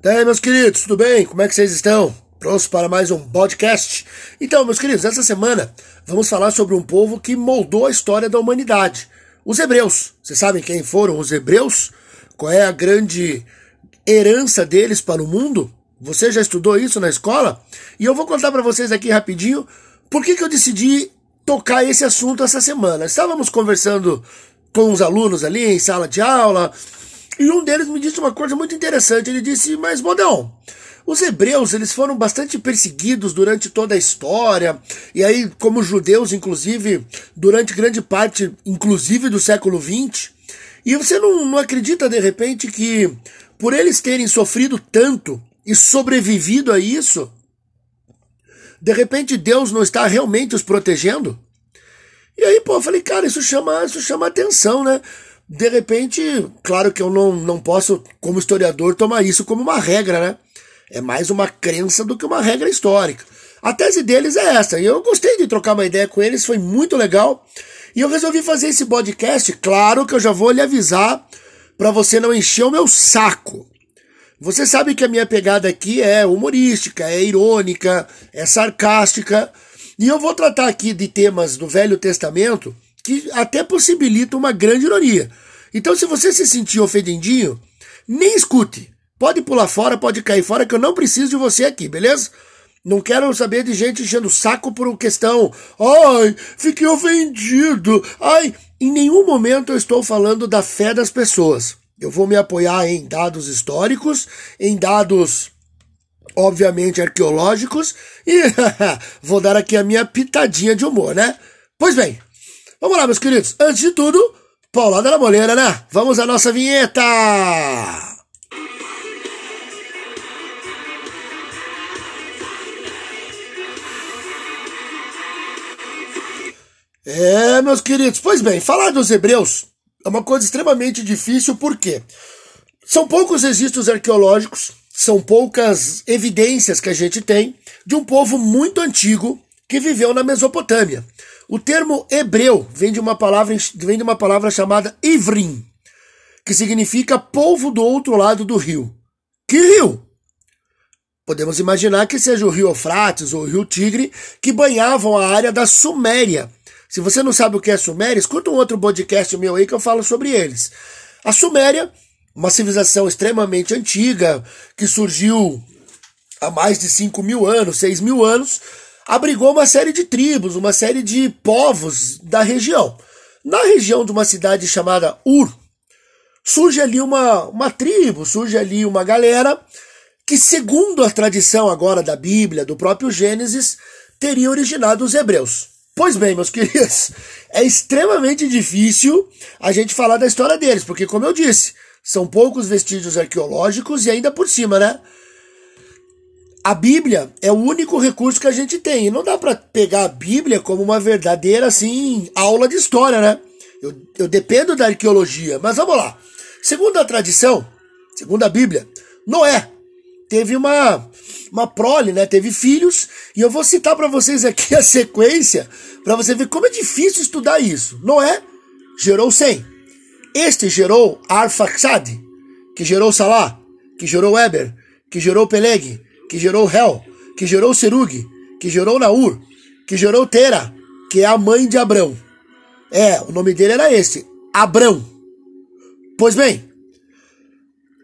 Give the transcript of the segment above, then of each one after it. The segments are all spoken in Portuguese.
E aí, meus queridos, tudo bem? Como é que vocês estão? Prontos para mais um podcast? Então, meus queridos, essa semana vamos falar sobre um povo que moldou a história da humanidade. Os hebreus. Vocês sabem quem foram os hebreus? Qual é a grande herança deles para o mundo? Você já estudou isso na escola? E eu vou contar para vocês aqui rapidinho por que, que eu decidi tocar esse assunto essa semana. Estávamos conversando com os alunos ali em sala de aula, e um deles me disse uma coisa muito interessante. Ele disse: Mas, Bodão, os hebreus eles foram bastante perseguidos durante toda a história, e aí, como judeus, inclusive, durante grande parte, inclusive do século XX. E você não, não acredita, de repente, que por eles terem sofrido tanto e sobrevivido a isso, de repente Deus não está realmente os protegendo? E aí, pô, eu falei, cara, isso chama, isso chama atenção, né? De repente, claro que eu não, não posso, como historiador, tomar isso como uma regra, né? É mais uma crença do que uma regra histórica. A tese deles é essa, e eu gostei de trocar uma ideia com eles, foi muito legal. E eu resolvi fazer esse podcast. Claro que eu já vou lhe avisar para você não encher o meu saco. Você sabe que a minha pegada aqui é humorística, é irônica, é sarcástica. E eu vou tratar aqui de temas do Velho Testamento que até possibilita uma grande ironia. Então, se você se sentir ofendidinho, nem escute. Pode pular fora, pode cair fora, que eu não preciso de você aqui, beleza? Não quero saber de gente enchendo o saco por questão. Ai, fiquei ofendido. Ai, em nenhum momento eu estou falando da fé das pessoas. Eu vou me apoiar em dados históricos, em dados, obviamente, arqueológicos e vou dar aqui a minha pitadinha de humor, né? Pois bem, Vamos lá, meus queridos. Antes de tudo, Paulada na Moleira, né? Vamos à nossa vinheta! É, meus queridos, pois bem, falar dos hebreus é uma coisa extremamente difícil, porque são poucos registros arqueológicos, são poucas evidências que a gente tem de um povo muito antigo que viveu na Mesopotâmia. O termo hebreu vem de uma palavra, vem de uma palavra chamada Ivrim, que significa povo do outro lado do rio. Que rio? Podemos imaginar que seja o rio Eufrates ou o rio Tigre que banhavam a área da Suméria. Se você não sabe o que é Suméria, escuta um outro podcast meu aí que eu falo sobre eles. A Suméria, uma civilização extremamente antiga, que surgiu há mais de 5 mil anos, 6 mil anos, abrigou uma série de tribos, uma série de povos da região. Na região de uma cidade chamada Ur, surge ali uma, uma tribo, surge ali uma galera que, segundo a tradição agora da Bíblia, do próprio Gênesis, teria originado os hebreus. Pois bem, meus queridos, é extremamente difícil a gente falar da história deles, porque, como eu disse, são poucos vestígios arqueológicos e ainda por cima, né? A Bíblia é o único recurso que a gente tem. E não dá para pegar a Bíblia como uma verdadeira assim aula de história, né? Eu, eu dependo da arqueologia. Mas vamos lá. Segundo a tradição, segundo a Bíblia, Noé teve uma uma prole, né? Teve filhos e eu vou citar para vocês aqui a sequência para você ver como é difícil estudar isso. Noé gerou Sem. Este gerou Arfaxad, que gerou Salá, que gerou Eber, que gerou Peleg, que gerou Hel, que gerou Serug, que gerou Naur, que gerou Tera, que é a mãe de Abrão. É, o nome dele era esse, Abrão. Pois bem,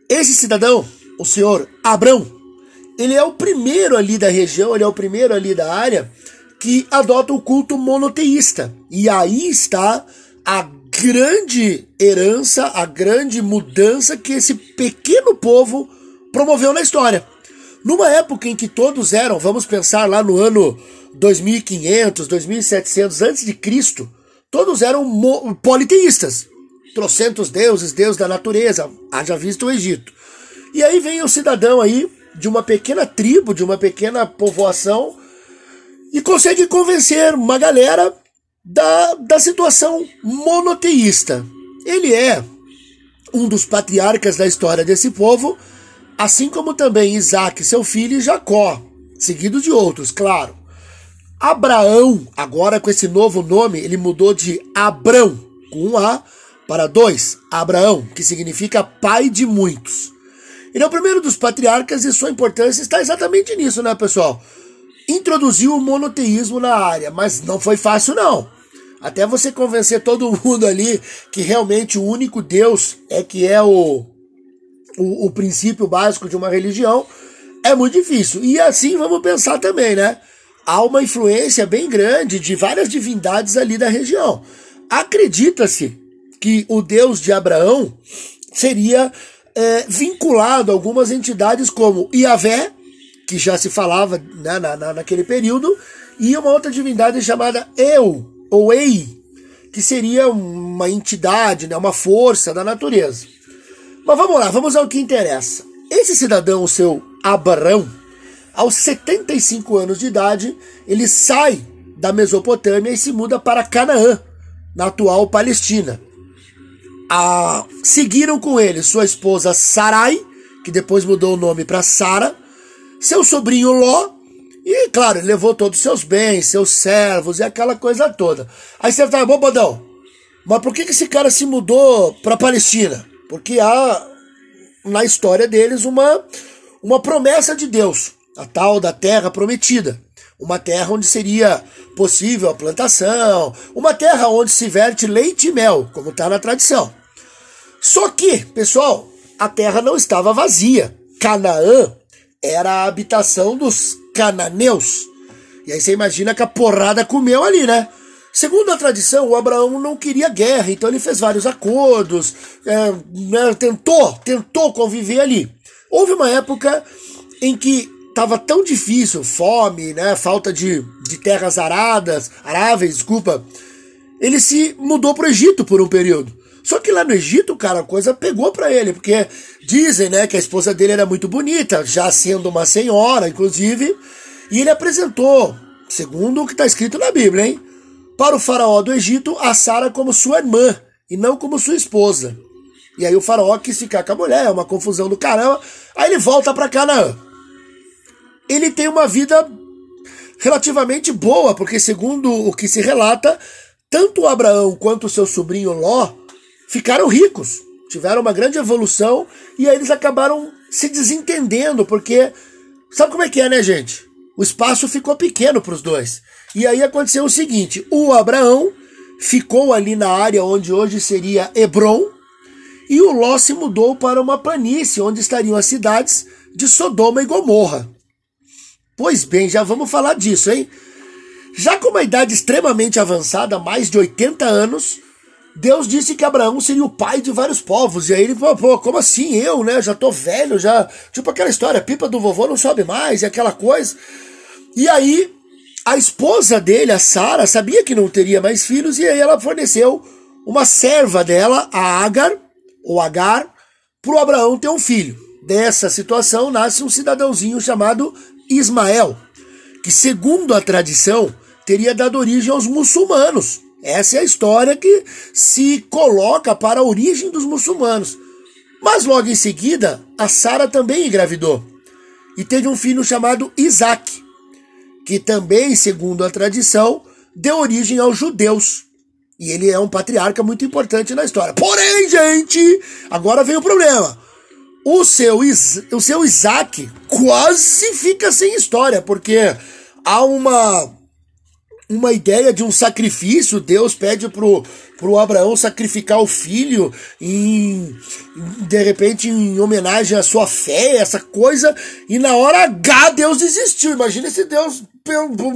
esse cidadão, o senhor Abrão, ele é o primeiro ali da região, ele é o primeiro ali da área que adota o culto monoteísta. E aí está a grande herança, a grande mudança que esse pequeno povo promoveu na história. Numa época em que todos eram, vamos pensar lá no ano 2500, 2700 antes de Cristo, todos eram politeístas. Trocentos deuses, deus da natureza, haja visto o Egito. E aí vem o cidadão aí de uma pequena tribo, de uma pequena povoação, e consegue convencer uma galera da, da situação monoteísta. Ele é um dos patriarcas da história desse povo, assim como também Isaac, seu filho, e Jacó, seguido de outros, claro. Abraão, agora com esse novo nome, ele mudou de Abrão, com um A, para dois, Abraão, que significa pai de muitos. Ele é o primeiro dos patriarcas e sua importância está exatamente nisso, né, pessoal? Introduziu o monoteísmo na área, mas não foi fácil, não. Até você convencer todo mundo ali que realmente o único Deus é que é o, o, o princípio básico de uma religião, é muito difícil. E assim vamos pensar também, né? Há uma influência bem grande de várias divindades ali da região. Acredita-se que o Deus de Abraão seria é, vinculado a algumas entidades como Iavé, que já se falava né, na, na, naquele período, e uma outra divindade chamada Eu, ou Ei, que seria uma entidade, né, uma força da natureza. Mas vamos lá, vamos ao que interessa. Esse cidadão, o seu Abraão, aos 75 anos de idade, ele sai da Mesopotâmia e se muda para Canaã, na atual Palestina. A, seguiram com ele sua esposa Sarai, que depois mudou o nome para Sara, seu sobrinho Ló, e claro, ele levou todos os seus bens, seus servos e aquela coisa toda. Aí você fala, bom, Bodão, mas por que esse cara se mudou para Palestina? Porque há na história deles uma, uma promessa de Deus, a tal da terra prometida. Uma terra onde seria possível a plantação, uma terra onde se verte leite e mel, como está na tradição. Só que, pessoal, a terra não estava vazia. Canaã era a habitação dos cananeus. E aí você imagina que a porrada comeu ali, né? Segundo a tradição, o Abraão não queria guerra, então ele fez vários acordos, é, né, tentou, tentou conviver ali. Houve uma época em que estava tão difícil, fome, né, falta de, de terras aradas, aráveis, desculpa, ele se mudou para o Egito por um período. Só que lá no Egito, cara, a coisa pegou para ele, porque dizem, né, que a esposa dele era muito bonita, já sendo uma senhora, inclusive, e ele apresentou, segundo o que está escrito na Bíblia, hein, para o faraó do Egito a Sara como sua irmã e não como sua esposa. E aí o faraó quis ficar com a mulher, é uma confusão do caramba. Aí ele volta para Canaã ele tem uma vida relativamente boa, porque segundo o que se relata, tanto Abraão quanto seu sobrinho Ló ficaram ricos, tiveram uma grande evolução e aí eles acabaram se desentendendo, porque sabe como é que é, né, gente? O espaço ficou pequeno para os dois. E aí aconteceu o seguinte: o Abraão ficou ali na área onde hoje seria Hebron, e o Ló se mudou para uma planície onde estariam as cidades de Sodoma e Gomorra. Pois bem, já vamos falar disso, hein? Já com uma idade extremamente avançada, mais de 80 anos, Deus disse que Abraão seria o pai de vários povos. E aí ele falou, pô, como assim eu, né? Já tô velho, já. Tipo aquela história, pipa do vovô não sobe mais, e aquela coisa. E aí, a esposa dele, a Sara, sabia que não teria mais filhos, e aí ela forneceu uma serva dela, a Agar, ou Agar, pro Abraão ter um filho. Dessa situação nasce um cidadãozinho chamado Ismael, que segundo a tradição teria dado origem aos muçulmanos. Essa é a história que se coloca para a origem dos muçulmanos. Mas logo em seguida, a Sara também engravidou e teve um filho chamado Isaac, que também, segundo a tradição, deu origem aos judeus. E ele é um patriarca muito importante na história. Porém, gente, agora vem o problema o seu, o seu Isaac quase fica sem história, porque há uma uma ideia de um sacrifício, Deus pede pro, pro Abraão sacrificar o filho em, de repente em homenagem à sua fé, essa coisa, e na hora H Deus desistiu. Imagina se Deus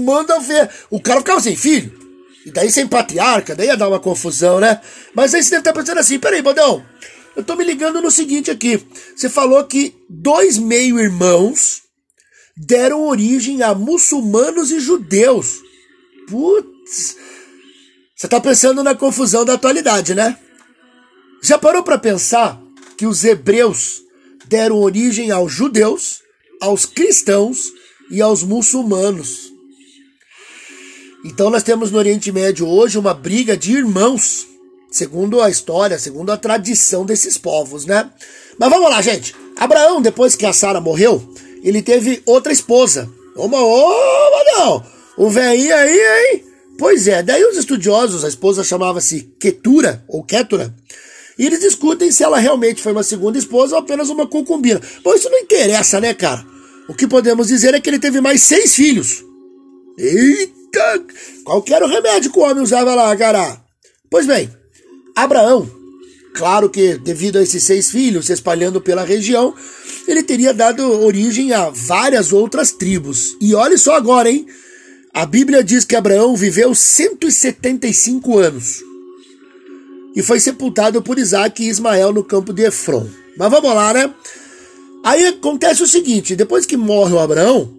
manda ver. O cara ficava sem filho. E daí sem patriarca, daí ia dar uma confusão, né? Mas aí você deve estar pensando assim, peraí, Bodão, eu tô me ligando no seguinte aqui. Você falou que dois meio-irmãos deram origem a muçulmanos e judeus. Putz. Você tá pensando na confusão da atualidade, né? Já parou para pensar que os hebreus deram origem aos judeus, aos cristãos e aos muçulmanos? Então nós temos no Oriente Médio hoje uma briga de irmãos Segundo a história, segundo a tradição desses povos, né? Mas vamos lá, gente. Abraão, depois que a Sara morreu, ele teve outra esposa. Uma, ô, não! O velhinho aí, hein? Pois é, daí os estudiosos, a esposa chamava-se Ketura, ou Ketura, E eles discutem se ela realmente foi uma segunda esposa ou apenas uma concubina. Bom, isso não interessa, né, cara? O que podemos dizer é que ele teve mais seis filhos. Eita! Qual era o remédio que o homem usava lá, cara? Pois bem, Abraão, claro que devido a esses seis filhos se espalhando pela região, ele teria dado origem a várias outras tribos. E olhe só agora, hein? A Bíblia diz que Abraão viveu 175 anos e foi sepultado por Isaac e Ismael no campo de Efron. Mas vamos lá, né? Aí acontece o seguinte: depois que morre o Abraão,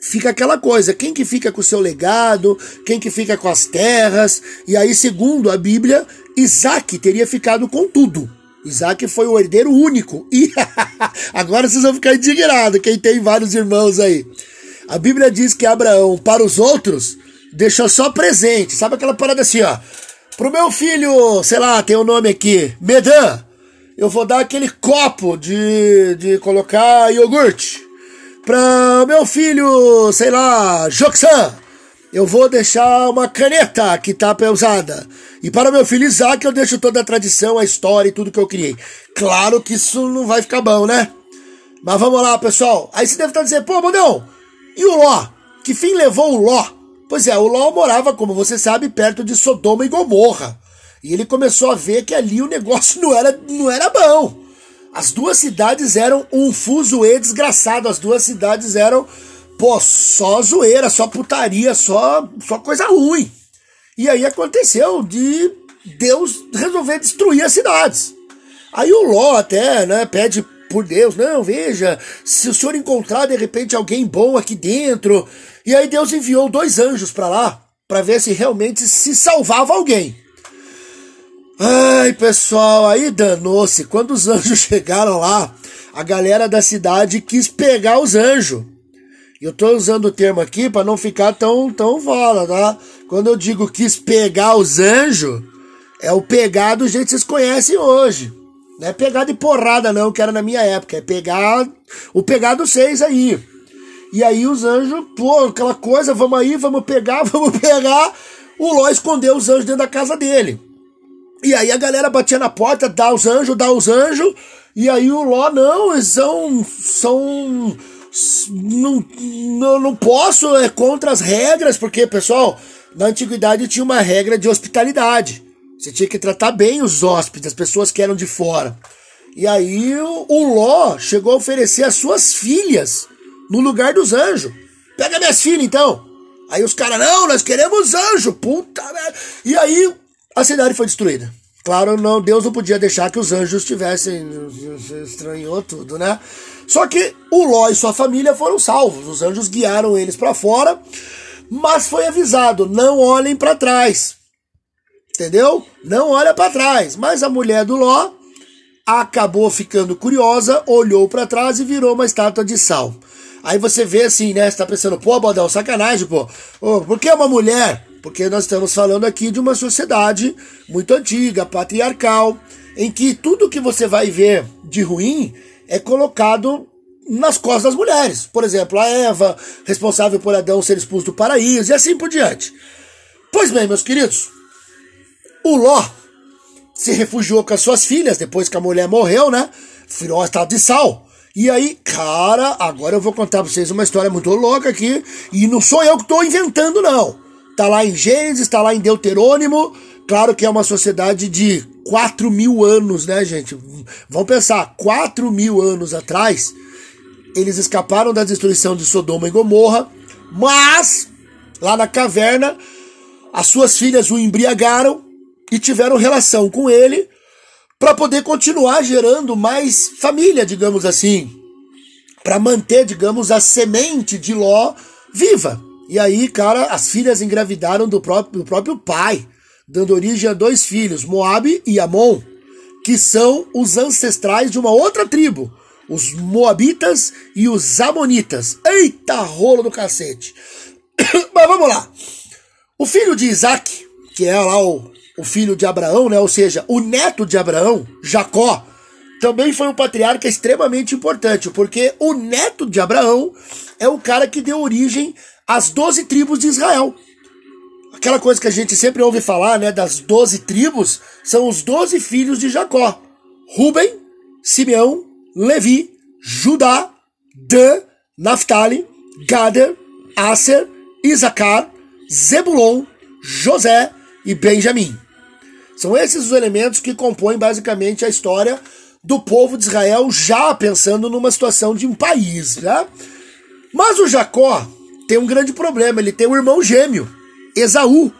fica aquela coisa, quem que fica com o seu legado, quem que fica com as terras, e aí, segundo a Bíblia, Isaac teria ficado com tudo. Isaac foi o herdeiro único. E agora vocês vão ficar indignados, quem tem vários irmãos aí. A Bíblia diz que Abraão, para os outros, deixou só presente. Sabe aquela parada assim, ó? Pro meu filho, sei lá, tem o um nome aqui, Medan, eu vou dar aquele copo de, de colocar iogurte. Pra meu filho, sei lá, Joxan, eu vou deixar uma caneta que tá usada. E para meu filho Isaac eu deixo toda a tradição, a história e tudo que eu criei. Claro que isso não vai ficar bom, né? Mas vamos lá, pessoal. Aí você deve estar dizendo, pô, Mondão, e o Ló? Que fim levou o Ló? Pois é, o Ló morava, como você sabe, perto de Sodoma e Gomorra. E ele começou a ver que ali o negócio não era, não era bom. As duas cidades eram um fuzuê desgraçado. As duas cidades eram, pô, só zoeira, só putaria, só, só coisa ruim. E aí aconteceu de Deus resolver destruir as cidades. Aí o Ló até, né, pede por Deus, não, veja, se o senhor encontrar de repente alguém bom aqui dentro. E aí Deus enviou dois anjos para lá, para ver se realmente se salvava alguém. Ai, pessoal, aí danou-se. Quando os anjos chegaram lá, a galera da cidade quis pegar os anjos. Eu tô usando o termo aqui para não ficar tão tão fora, tá? Quando eu digo quis pegar os anjos, é o pegar do jeito que vocês conhecem hoje. Não é pegar de porrada não, que era na minha época, é pegar o pegar dos seis aí. E aí os anjos, pô, aquela coisa, vamos aí, vamos pegar, vamos pegar. O Ló escondeu os anjos dentro da casa dele. E aí a galera batia na porta, dá os anjos, dá os anjos. E aí o Ló, não, eles são. são. Não, não, não posso, é contra as regras, porque, pessoal, na antiguidade tinha uma regra de hospitalidade. Você tinha que tratar bem os hóspedes, as pessoas que eram de fora. E aí o, Ló chegou a oferecer as suas filhas no lugar dos anjos. Pega minhas filhas então. Aí os caras, não, nós queremos anjo, puta merda. E aí a cidade foi destruída. Claro, não, Deus não podia deixar que os anjos tivessem. Estranhou tudo, né? Só que o Ló e sua família foram salvos. Os anjos guiaram eles para fora, mas foi avisado: não olhem para trás. Entendeu? Não olha para trás. Mas a mulher do Ló acabou ficando curiosa, olhou para trás e virou uma estátua de sal. Aí você vê assim, né? Você tá pensando, pô, Bodão, sacanagem, pô. Por que uma mulher? porque nós estamos falando aqui de uma sociedade muito antiga, patriarcal, em que tudo que você vai ver de ruim é colocado nas costas das mulheres. Por exemplo, a Eva, responsável por Adão ser expulso do paraíso, e assim por diante. Pois bem, meus queridos, o Ló se refugiou com as suas filhas depois que a mulher morreu, né? Virou um estado de sal. E aí, cara, agora eu vou contar pra vocês uma história muito louca aqui. E não sou eu que estou inventando, não. Está lá em Gênesis, está lá em Deuterônimo. Claro que é uma sociedade de 4 mil anos, né, gente? Vamos pensar, 4 mil anos atrás, eles escaparam da destruição de Sodoma e Gomorra, mas lá na caverna, as suas filhas o embriagaram e tiveram relação com ele para poder continuar gerando mais família, digamos assim, para manter, digamos, a semente de Ló viva. E aí, cara, as filhas engravidaram do próprio, do próprio pai, dando origem a dois filhos, Moabe e Amon, que são os ancestrais de uma outra tribo, os Moabitas e os Amonitas. Eita rolo do cacete! Mas vamos lá. O filho de Isaac, que é lá o, o filho de Abraão, né? ou seja, o neto de Abraão, Jacó, também foi um patriarca extremamente importante, porque o neto de Abraão é o cara que deu origem as doze tribos de Israel. aquela coisa que a gente sempre ouve falar, né, das doze tribos, são os doze filhos de Jacó. Ruben, Simeão, Levi, Judá, Dan, Naphtali, Gader, Aser, Isacar, Zebulon, José e Benjamim. São esses os elementos que compõem basicamente a história do povo de Israel já pensando numa situação de um país, né? Mas o Jacó tem um grande problema, ele tem um irmão gêmeo, Esaú.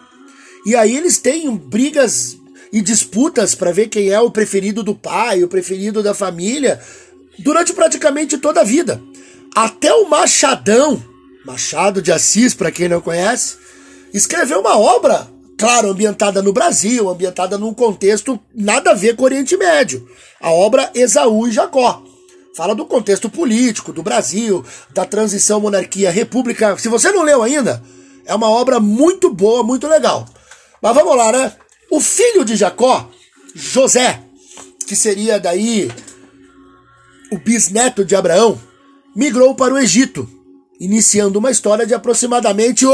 E aí eles têm brigas e disputas para ver quem é o preferido do pai, o preferido da família, durante praticamente toda a vida. Até o Machadão, Machado de Assis, para quem não conhece, escreveu uma obra, claro, ambientada no Brasil, ambientada num contexto nada a ver com o Oriente Médio. A obra Esaú e Jacó. Fala do contexto político do Brasil, da transição monarquia-república. Se você não leu ainda, é uma obra muito boa, muito legal. Mas vamos lá, né? O filho de Jacó, José, que seria daí o bisneto de Abraão, migrou para o Egito, iniciando uma história de aproximadamente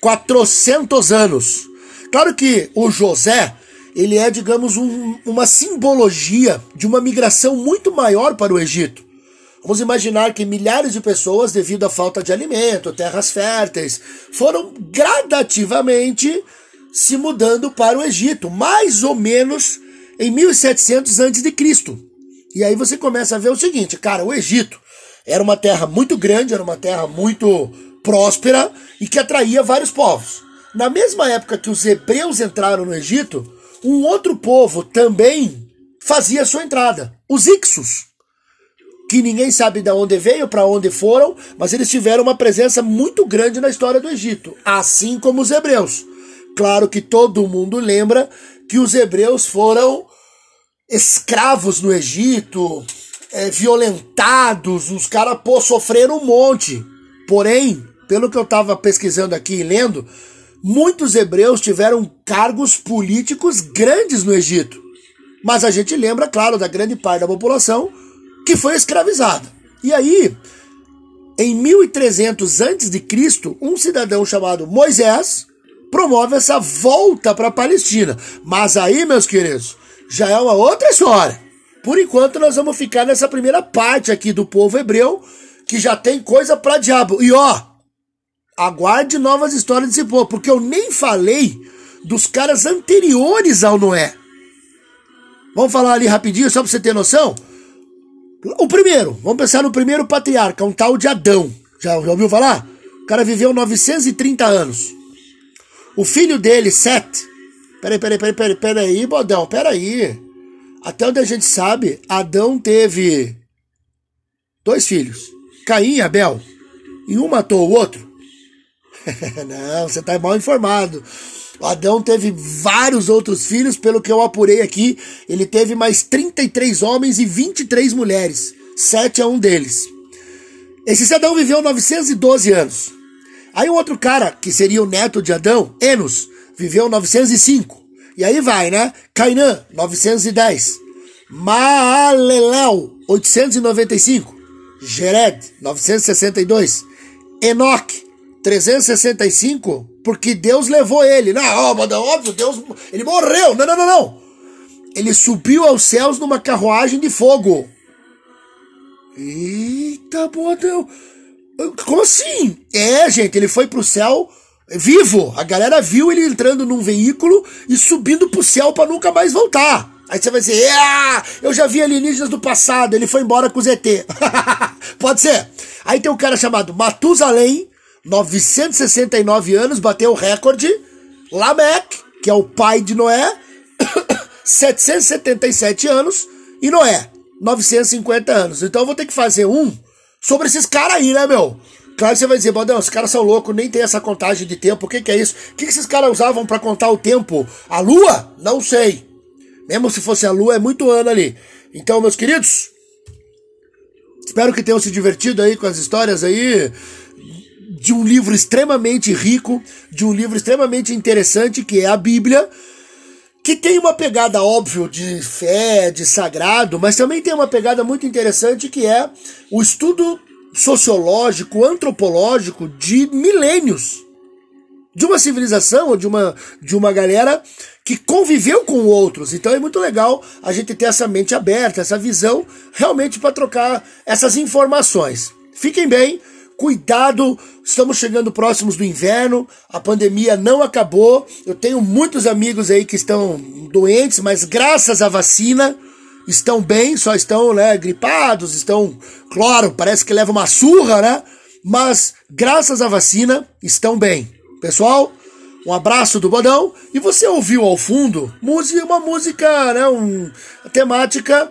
400 anos. Claro que o José, ele é, digamos, um, uma simbologia de uma migração muito maior para o Egito. Vamos imaginar que milhares de pessoas, devido à falta de alimento, terras férteis, foram gradativamente se mudando para o Egito, mais ou menos em 1700 a.C. E aí você começa a ver o seguinte, cara, o Egito era uma terra muito grande, era uma terra muito próspera e que atraía vários povos. Na mesma época que os hebreus entraram no Egito, um outro povo também fazia sua entrada, os Ixos, que ninguém sabe de onde veio, para onde foram, mas eles tiveram uma presença muito grande na história do Egito, assim como os hebreus. Claro que todo mundo lembra que os hebreus foram escravos no Egito, é, violentados, os caras, pô, sofreram um monte. Porém, pelo que eu estava pesquisando aqui e lendo, muitos hebreus tiveram cargos políticos grandes no Egito. Mas a gente lembra, claro, da grande parte da população que foi escravizada. E aí, em 1300 a.C., um cidadão chamado Moisés promove essa volta para a Palestina. Mas aí, meus queridos, já é uma outra história. Por enquanto, nós vamos ficar nessa primeira parte aqui do povo hebreu, que já tem coisa para diabo. E ó, aguarde novas histórias desse povo, porque eu nem falei dos caras anteriores ao Noé. Vamos falar ali rapidinho, só para você ter noção? O primeiro, vamos pensar no primeiro patriarca, um tal de Adão. Já, já ouviu falar? O cara viveu 930 anos. O filho dele, Sete. Peraí, peraí, peraí, peraí, peraí, bodão, peraí. Até onde a gente sabe, Adão teve dois filhos, Caim e Abel. E um matou o outro. Não, você está mal informado. O Adão teve vários outros filhos, pelo que eu apurei aqui. Ele teve mais 33 homens e 23 mulheres. Sete é um deles. Esse Adão viveu 912 anos. Aí um outro cara, que seria o neto de Adão, Enos, viveu 905. E aí vai, né? Cainã, 910. Maalelel, 895. Gered, 962. Enoque, 365, porque Deus levou ele. Não, óbvio, Deus, ele morreu. Não, não, não, não. Ele subiu aos céus numa carruagem de fogo. Eita, bodão. Como assim? É, gente, ele foi pro céu vivo. A galera viu ele entrando num veículo e subindo pro céu para nunca mais voltar. Aí você vai dizer, ah, eu já vi alienígenas do passado, ele foi embora com o ZT. Pode ser. Aí tem um cara chamado Matusalém, 969 anos, bateu o recorde. Lameque, que é o pai de Noé, 777 anos. E Noé, 950 anos. Então eu vou ter que fazer um sobre esses caras aí, né, meu? Claro que você vai dizer, Baldão, esses caras são loucos, nem tem essa contagem de tempo. O que, que é isso? O que, que esses caras usavam para contar o tempo? A lua? Não sei. Mesmo se fosse a lua, é muito ano ali. Então, meus queridos, espero que tenham se divertido aí com as histórias aí de um livro extremamente rico, de um livro extremamente interessante que é a Bíblia que tem uma pegada, óbvio, de fé, de sagrado, mas também tem uma pegada muito interessante que é o estudo sociológico, antropológico de milênios. de uma civilização ou de uma, de uma galera que conviveu com outros. Então é muito legal a gente ter essa mente aberta, essa visão, realmente para trocar essas informações. Fiquem bem, cuidado, estamos chegando próximos do inverno, a pandemia não acabou. Eu tenho muitos amigos aí que estão doentes, mas graças à vacina estão bem, só estão né, gripados, estão, claro, parece que leva uma surra, né? Mas graças à vacina estão bem. Pessoal, um abraço do Bodão. E você ouviu ao fundo música, uma música, né, um, temática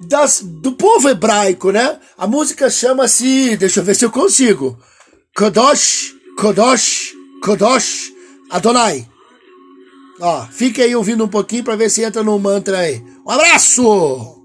das, do povo hebraico, né? A música chama-se, deixa eu ver se eu consigo. Kodosh, Kodosh, Kodosh, Adonai. Ó, fique aí ouvindo um pouquinho para ver se entra no mantra aí. Um abraço!